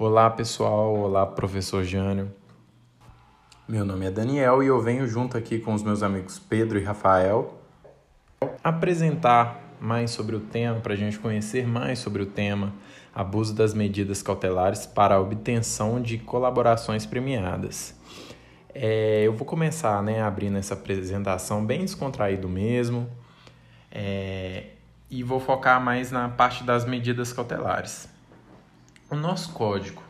Olá pessoal, olá professor Jânio. Meu nome é Daniel e eu venho junto aqui com os meus amigos Pedro e Rafael apresentar mais sobre o tema, para a gente conhecer mais sobre o tema abuso das medidas cautelares para a obtenção de colaborações premiadas. É, eu vou começar né, abrindo essa apresentação bem descontraído mesmo é, e vou focar mais na parte das medidas cautelares. O nosso código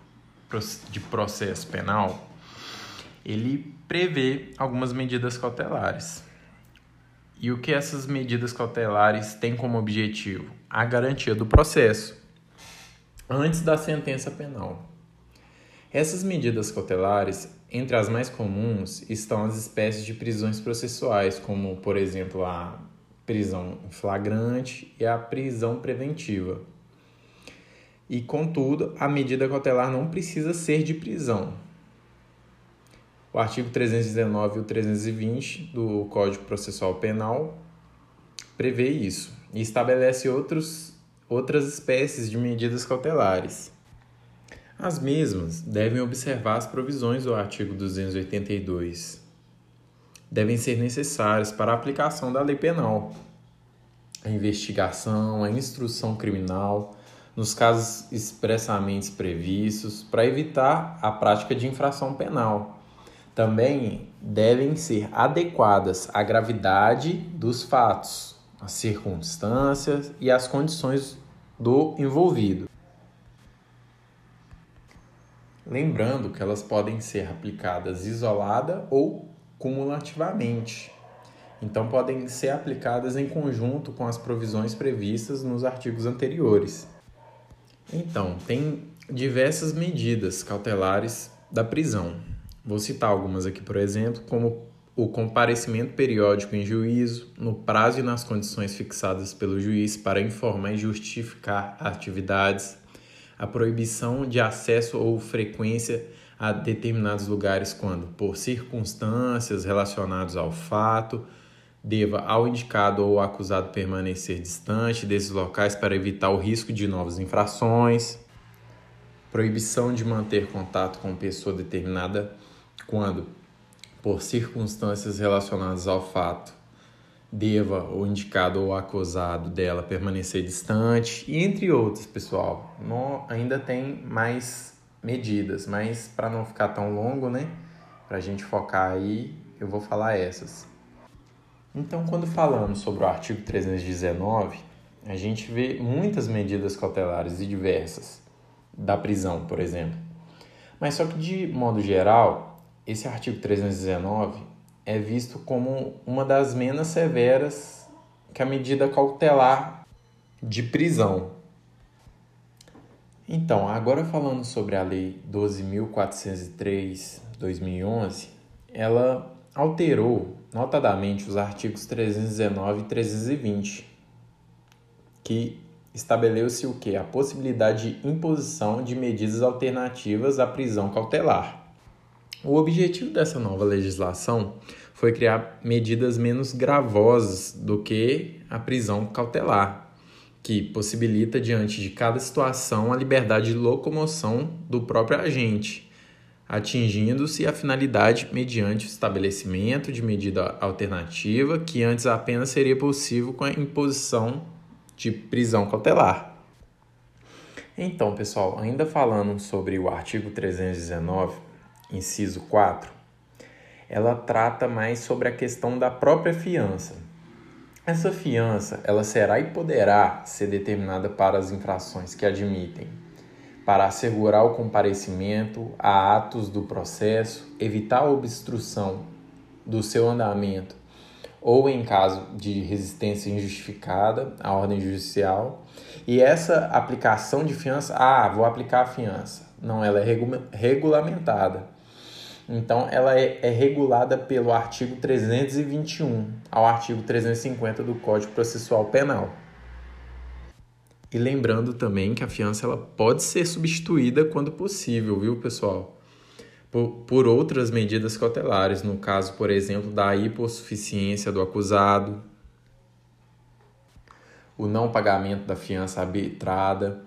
de processo penal ele prevê algumas medidas cautelares. E o que essas medidas cautelares têm como objetivo? A garantia do processo antes da sentença penal. Essas medidas cautelares, entre as mais comuns, estão as espécies de prisões processuais, como, por exemplo, a prisão flagrante e a prisão preventiva. E, contudo, a medida cautelar não precisa ser de prisão, o artigo 319 e o 320 do Código Processual Penal prevê isso e estabelece outros, outras espécies de medidas cautelares. As mesmas devem observar as provisões do artigo 282. Devem ser necessárias para a aplicação da lei penal, a investigação, a instrução criminal, nos casos expressamente previstos, para evitar a prática de infração penal também devem ser adequadas à gravidade dos fatos, às circunstâncias e às condições do envolvido. Lembrando que elas podem ser aplicadas isolada ou cumulativamente. Então, podem ser aplicadas em conjunto com as provisões previstas nos artigos anteriores. Então, tem diversas medidas cautelares da prisão. Vou citar algumas aqui, por exemplo, como o comparecimento periódico em juízo, no prazo e nas condições fixadas pelo juiz para informar e justificar atividades, a proibição de acesso ou frequência a determinados lugares quando, por circunstâncias relacionadas ao fato, deva ao indicado ou acusado permanecer distante desses locais para evitar o risco de novas infrações, proibição de manter contato com pessoa determinada quando, por circunstâncias relacionadas ao fato, deva o indicado ou acusado dela permanecer distante, e entre outros, pessoal. No, ainda tem mais medidas, mas para não ficar tão longo, né? Para a gente focar aí, eu vou falar essas. Então, quando falamos sobre o artigo 319, a gente vê muitas medidas cautelares e diversas da prisão, por exemplo. Mas só que de modo geral, esse artigo 319 é visto como uma das menos severas que a medida cautelar de prisão. Então, agora falando sobre a Lei 12.403-2011, ela alterou notadamente os artigos 319 e 320, que estabeleceu-se o que? A possibilidade de imposição de medidas alternativas à prisão cautelar. O objetivo dessa nova legislação foi criar medidas menos gravosas do que a prisão cautelar, que possibilita, diante de cada situação, a liberdade de locomoção do próprio agente, atingindo-se a finalidade mediante o estabelecimento de medida alternativa, que antes apenas seria possível com a imposição de prisão cautelar. Então, pessoal, ainda falando sobre o artigo 319 inciso 4, ela trata mais sobre a questão da própria fiança. Essa fiança, ela será e poderá ser determinada para as infrações que admitem para assegurar o comparecimento a atos do processo, evitar a obstrução do seu andamento ou em caso de resistência injustificada à ordem judicial. E essa aplicação de fiança, ah, vou aplicar a fiança. Não, ela é regulamentada então, ela é, é, regulada pelo artigo 321 ao artigo 350 do Código Processual Penal. E lembrando também que a fiança ela pode ser substituída quando possível, viu, pessoal? Por, por outras medidas cautelares, no caso, por exemplo, da hipossuficiência do acusado, o não pagamento da fiança arbitrada,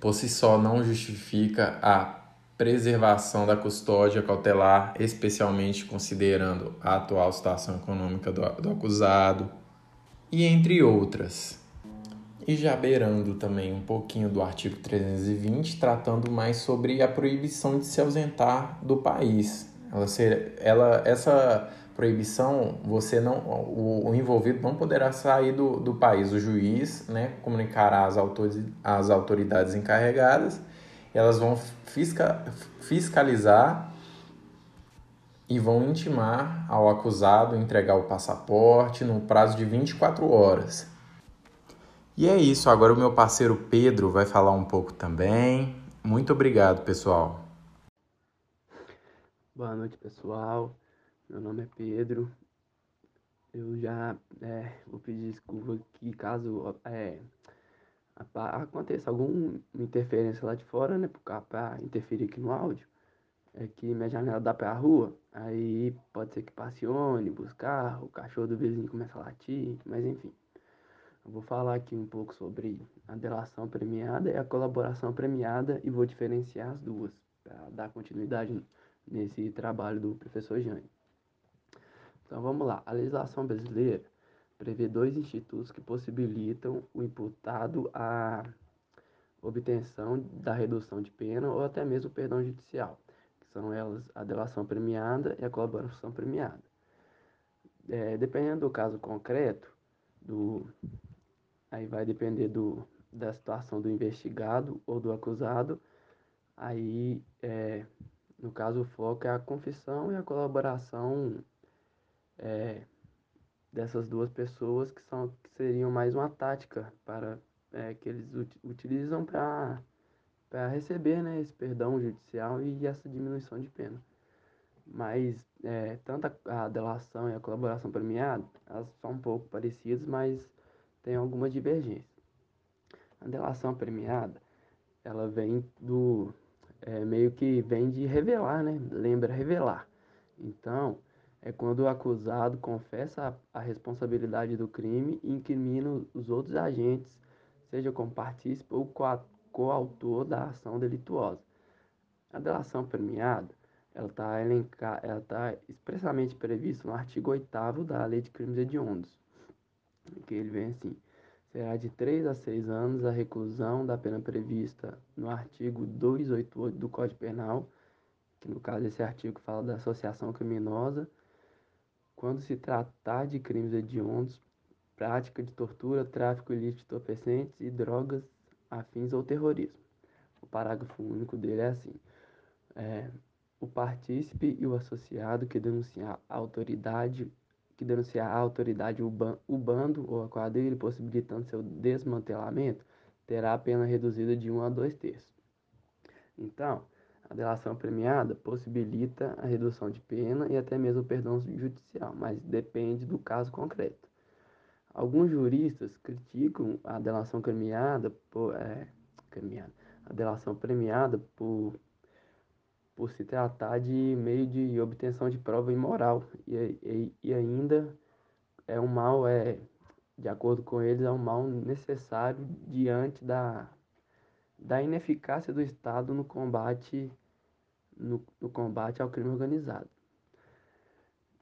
por si só não justifica a preservação da custódia cautelar, especialmente considerando a atual situação econômica do, do acusado, e entre outras. E já beirando também um pouquinho do artigo 320, tratando mais sobre a proibição de se ausentar do país. Ela, ser, ela essa proibição, você não, o, o, envolvido não poderá sair do, do país. O juiz né, comunicará às, às autoridades encarregadas, elas vão fisca, fiscalizar e vão intimar ao acusado entregar o passaporte no prazo de 24 horas. E é isso, agora o meu parceiro Pedro vai falar um pouco também. Muito obrigado, pessoal. Boa noite, pessoal. Meu nome é Pedro. Eu já é, vou pedir desculpa aqui caso é, aconteça alguma interferência lá de fora, né? Para interferir aqui no áudio. É que minha janela dá para a rua. Aí pode ser que passe ônibus, carro, o cachorro do vizinho começa a latir, mas enfim. Vou falar aqui um pouco sobre a delação premiada e a colaboração premiada e vou diferenciar as duas para dar continuidade nesse trabalho do professor Jânio. Então vamos lá. A legislação brasileira prevê dois institutos que possibilitam o imputado a obtenção da redução de pena ou até mesmo perdão judicial, que são elas a delação premiada e a colaboração premiada. É, dependendo do caso concreto, do, aí vai depender do, da situação do investigado ou do acusado, aí é, no caso o foco é a confissão e a colaboração é, dessas duas pessoas que são que seriam mais uma tática para é, que eles ut utilizam para para receber né, esse perdão judicial e essa diminuição de pena. Mas é, tanto a, a, delação e a colaboração premiada, elas são um pouco parecidas, mas tem alguma divergência. A delação premiada, ela vem do é, meio que vem de revelar, né? Lembra revelar. Então, é quando o acusado confessa a, a responsabilidade do crime e incrimina os outros agentes, seja como partícipe ou coautor da ação delituosa. A delação premiada, ela está tá expressamente prevista no artigo 8 da Lei de Crimes Hediondos, que ele vem assim, será de 3 a 6 anos a reclusão da pena prevista no artigo 288 do Código Penal, que no caso esse artigo fala da associação criminosa, quando se tratar de crimes hediondos, prática de tortura, tráfico ilícito de entorpecentes e drogas afins ou terrorismo. O parágrafo único dele é assim: é, o partícipe e o associado que denunciar a autoridade que denunciar a autoridade o, o bando ou a quadrilha possibilitando seu desmantelamento terá a pena reduzida de 1 a 2 terços. Então, a delação premiada possibilita a redução de pena e até mesmo o perdão judicial, mas depende do caso concreto. Alguns juristas criticam a delação premiada por, é, premiada, a delação premiada por, por se tratar de meio de obtenção de prova imoral e, e, e ainda é um mal, é, de acordo com eles, é um mal necessário diante da da ineficácia do Estado no combate, no, no combate ao crime organizado.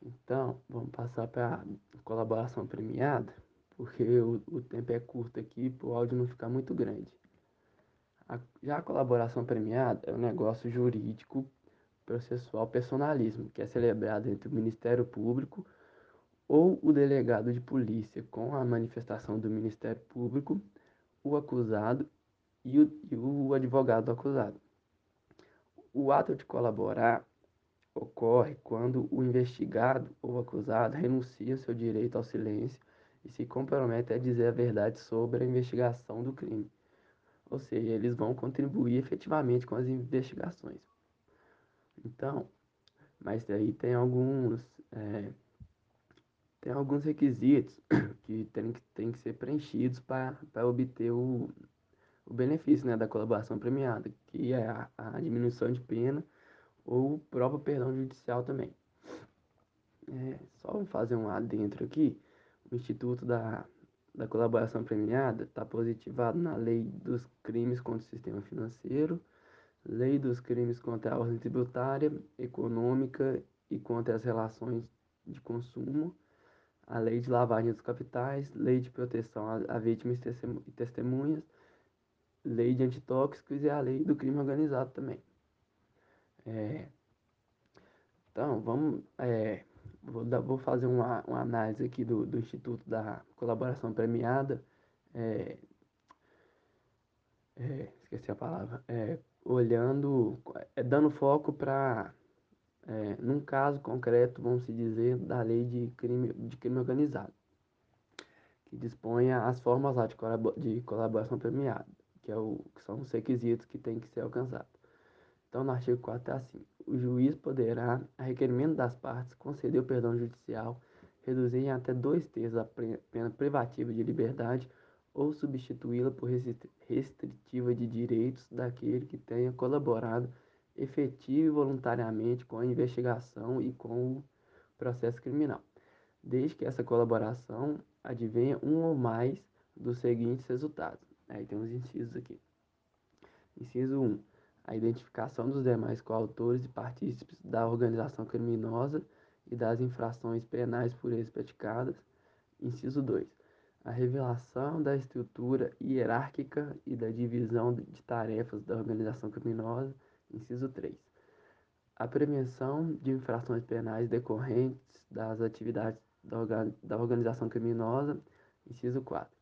Então, vamos passar para a colaboração premiada, porque o, o tempo é curto aqui para o áudio não ficar muito grande. A, já a colaboração premiada é um negócio jurídico processual personalismo, que é celebrado entre o Ministério Público ou o delegado de polícia com a manifestação do Ministério Público, o acusado e o, e o advogado do acusado. O ato de colaborar ocorre quando o investigado ou acusado renuncia ao seu direito ao silêncio e se compromete a dizer a verdade sobre a investigação do crime. Ou seja, eles vão contribuir efetivamente com as investigações. Então, mas daí tem alguns é, tem alguns requisitos que tem que, tem que ser preenchidos para obter o, o benefício né, da colaboração premiada, que é a, a diminuição de pena ou o próprio perdão judicial também. É, só fazer um adentro aqui, o Instituto da, da colaboração premiada está positivado na Lei dos Crimes contra o Sistema Financeiro, Lei dos Crimes contra a Ordem Tributária, Econômica e contra as Relações de Consumo, a Lei de Lavagem dos Capitais, Lei de Proteção a Vítimas e Testemunhas, Lei de Antitóxicos e a Lei do Crime Organizado também. É, então, vamos. É, dar, vou, fazer uma, uma, análise aqui do, do Instituto da Colaboração Premiada. É, é, esqueci a palavra. É, olhando, é, dando foco para, é, num caso concreto, vamos se dizer, da lei de crime, de crime organizado, que dispõe as formas lá de, de colaboração premiada, que, é o, que são os requisitos que tem que ser alcançados. Então, no artigo 4 é assim: o juiz poderá, a requerimento das partes, conceder o perdão judicial, reduzir em até dois terços a pena privativa de liberdade ou substituí-la por restritiva de direitos daquele que tenha colaborado efetivo e voluntariamente com a investigação e com o processo criminal, desde que essa colaboração advenha um ou mais dos seguintes resultados. Aí tem uns incisos aqui. Inciso 1. A identificação dos demais coautores e partícipes da organização criminosa e das infrações penais por eles praticadas. Inciso 2 a revelação da estrutura hierárquica e da divisão de tarefas da organização criminosa, inciso 3. A prevenção de infrações penais decorrentes das atividades da organização criminosa, inciso 4.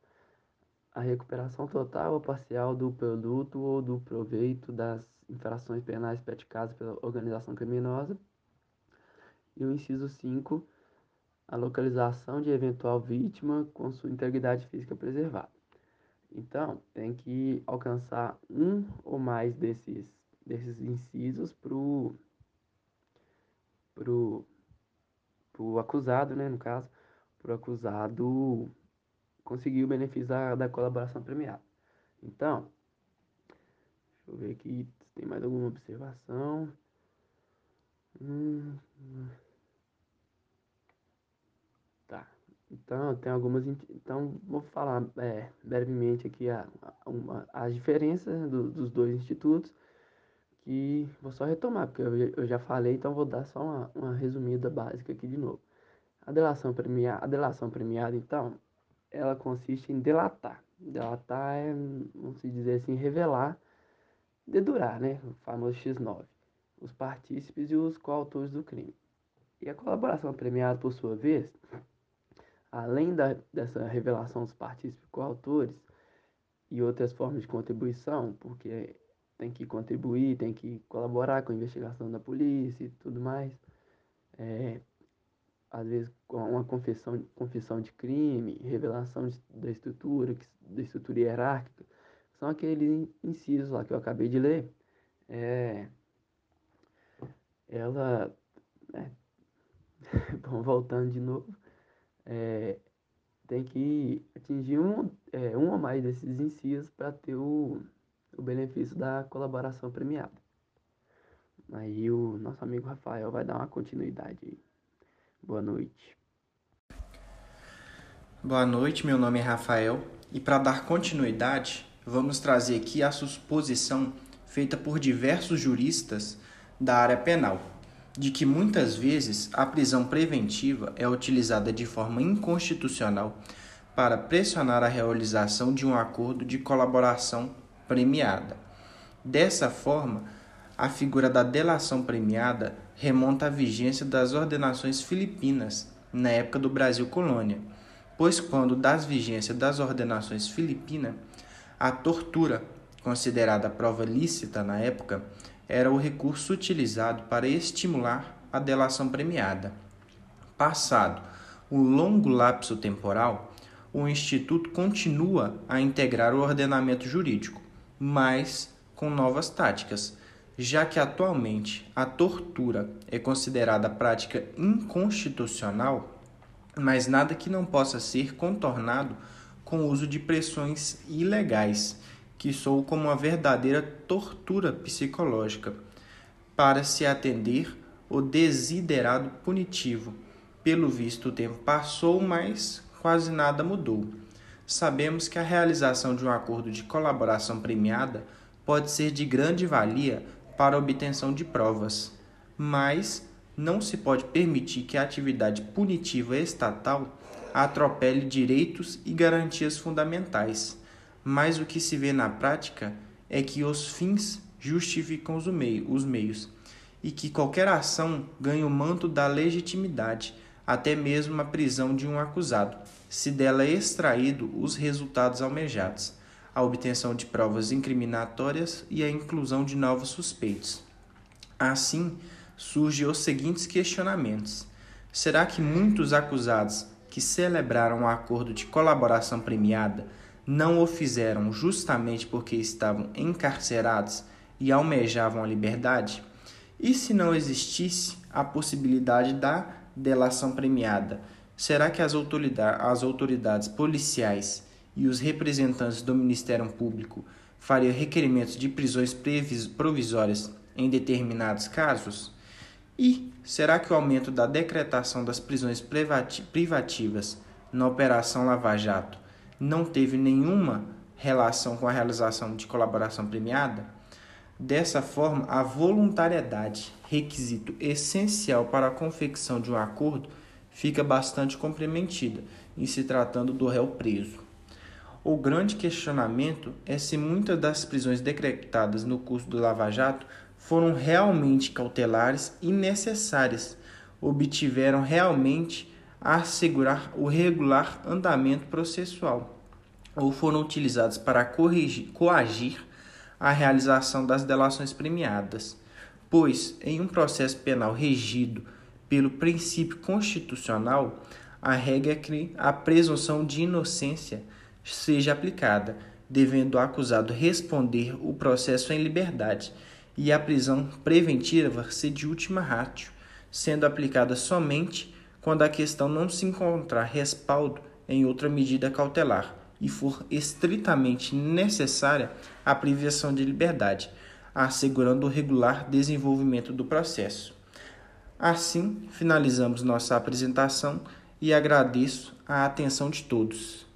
A recuperação total ou parcial do produto ou do proveito das infrações penais praticadas pela organização criminosa. E o inciso 5 a localização de eventual vítima com sua integridade física preservada. Então, tem que alcançar um ou mais desses, desses incisos para o pro, pro acusado, né, no caso, para o acusado conseguir o benefício da, da colaboração premiada. Então, deixa eu ver aqui tem mais alguma observação. Hum, hum. Então, tem algumas. Então, vou falar é, brevemente aqui a, a, uma, as diferenças do, dos dois institutos, que vou só retomar, porque eu, eu já falei, então vou dar só uma, uma resumida básica aqui de novo. A delação, premiada, a delação premiada, então, ela consiste em delatar. Delatar é, vamos dizer assim, revelar, dedurar, né? O famoso X9. Os partícipes e os coautores do crime. E a colaboração premiada, por sua vez, além da, dessa revelação dos partícipes coautores e outras formas de contribuição, porque tem que contribuir, tem que colaborar com a investigação da polícia e tudo mais, é, às vezes com uma confissão, confissão de crime, revelação de, da estrutura, da estrutura hierárquica, são aqueles incisos lá que eu acabei de ler. É, ela, é, bom, voltando de novo, é, tem que atingir um, é, um ou mais desses incisos para ter o, o benefício da colaboração premiada. Aí o nosso amigo Rafael vai dar uma continuidade. Boa noite. Boa noite, meu nome é Rafael e para dar continuidade, vamos trazer aqui a suposição feita por diversos juristas da área penal de que muitas vezes a prisão preventiva é utilizada de forma inconstitucional para pressionar a realização de um acordo de colaboração premiada. Dessa forma, a figura da delação premiada remonta à vigência das ordenações filipinas na época do Brasil colônia, pois quando das vigência das ordenações filipinas, a tortura, considerada prova lícita na época, era o recurso utilizado para estimular a delação premiada. Passado o longo lapso temporal, o Instituto continua a integrar o ordenamento jurídico, mas com novas táticas, já que atualmente a tortura é considerada prática inconstitucional, mas nada que não possa ser contornado com o uso de pressões ilegais que sou como uma verdadeira tortura psicológica, para se atender o desiderado punitivo. Pelo visto, o tempo passou, mas quase nada mudou. sabemos que a realização de um acordo de colaboração premiada pode ser de grande valia para a obtenção de provas, mas não se pode permitir que a atividade punitiva estatal atropele direitos e garantias fundamentais. Mas o que se vê na prática é que os fins justificam os meios e que qualquer ação ganha o manto da legitimidade, até mesmo a prisão de um acusado, se dela é extraído os resultados almejados, a obtenção de provas incriminatórias e a inclusão de novos suspeitos. Assim, surgem os seguintes questionamentos: será que muitos acusados que celebraram o um acordo de colaboração premiada não o fizeram justamente porque estavam encarcerados e almejavam a liberdade? E se não existisse a possibilidade da delação premiada, será que as, as autoridades policiais e os representantes do Ministério Público fariam requerimentos de prisões provisórias em determinados casos? E será que o aumento da decretação das prisões privativas na Operação Lava Jato não teve nenhuma relação com a realização de colaboração premiada? Dessa forma, a voluntariedade, requisito essencial para a confecção de um acordo, fica bastante comprometida em se tratando do réu preso. O grande questionamento é se muitas das prisões decretadas no curso do Lava Jato foram realmente cautelares e necessárias, obtiveram realmente a assegurar o regular andamento processual, ou foram utilizadas para corrigir, coagir a realização das delações premiadas, pois, em um processo penal regido pelo princípio constitucional, a regra é que a presunção de inocência seja aplicada, devendo o acusado responder o processo em liberdade e a prisão preventiva ser de última ratio, sendo aplicada somente quando a questão não se encontrar respaldo em outra medida cautelar e for estritamente necessária a privação de liberdade, assegurando o regular desenvolvimento do processo. Assim, finalizamos nossa apresentação e agradeço a atenção de todos.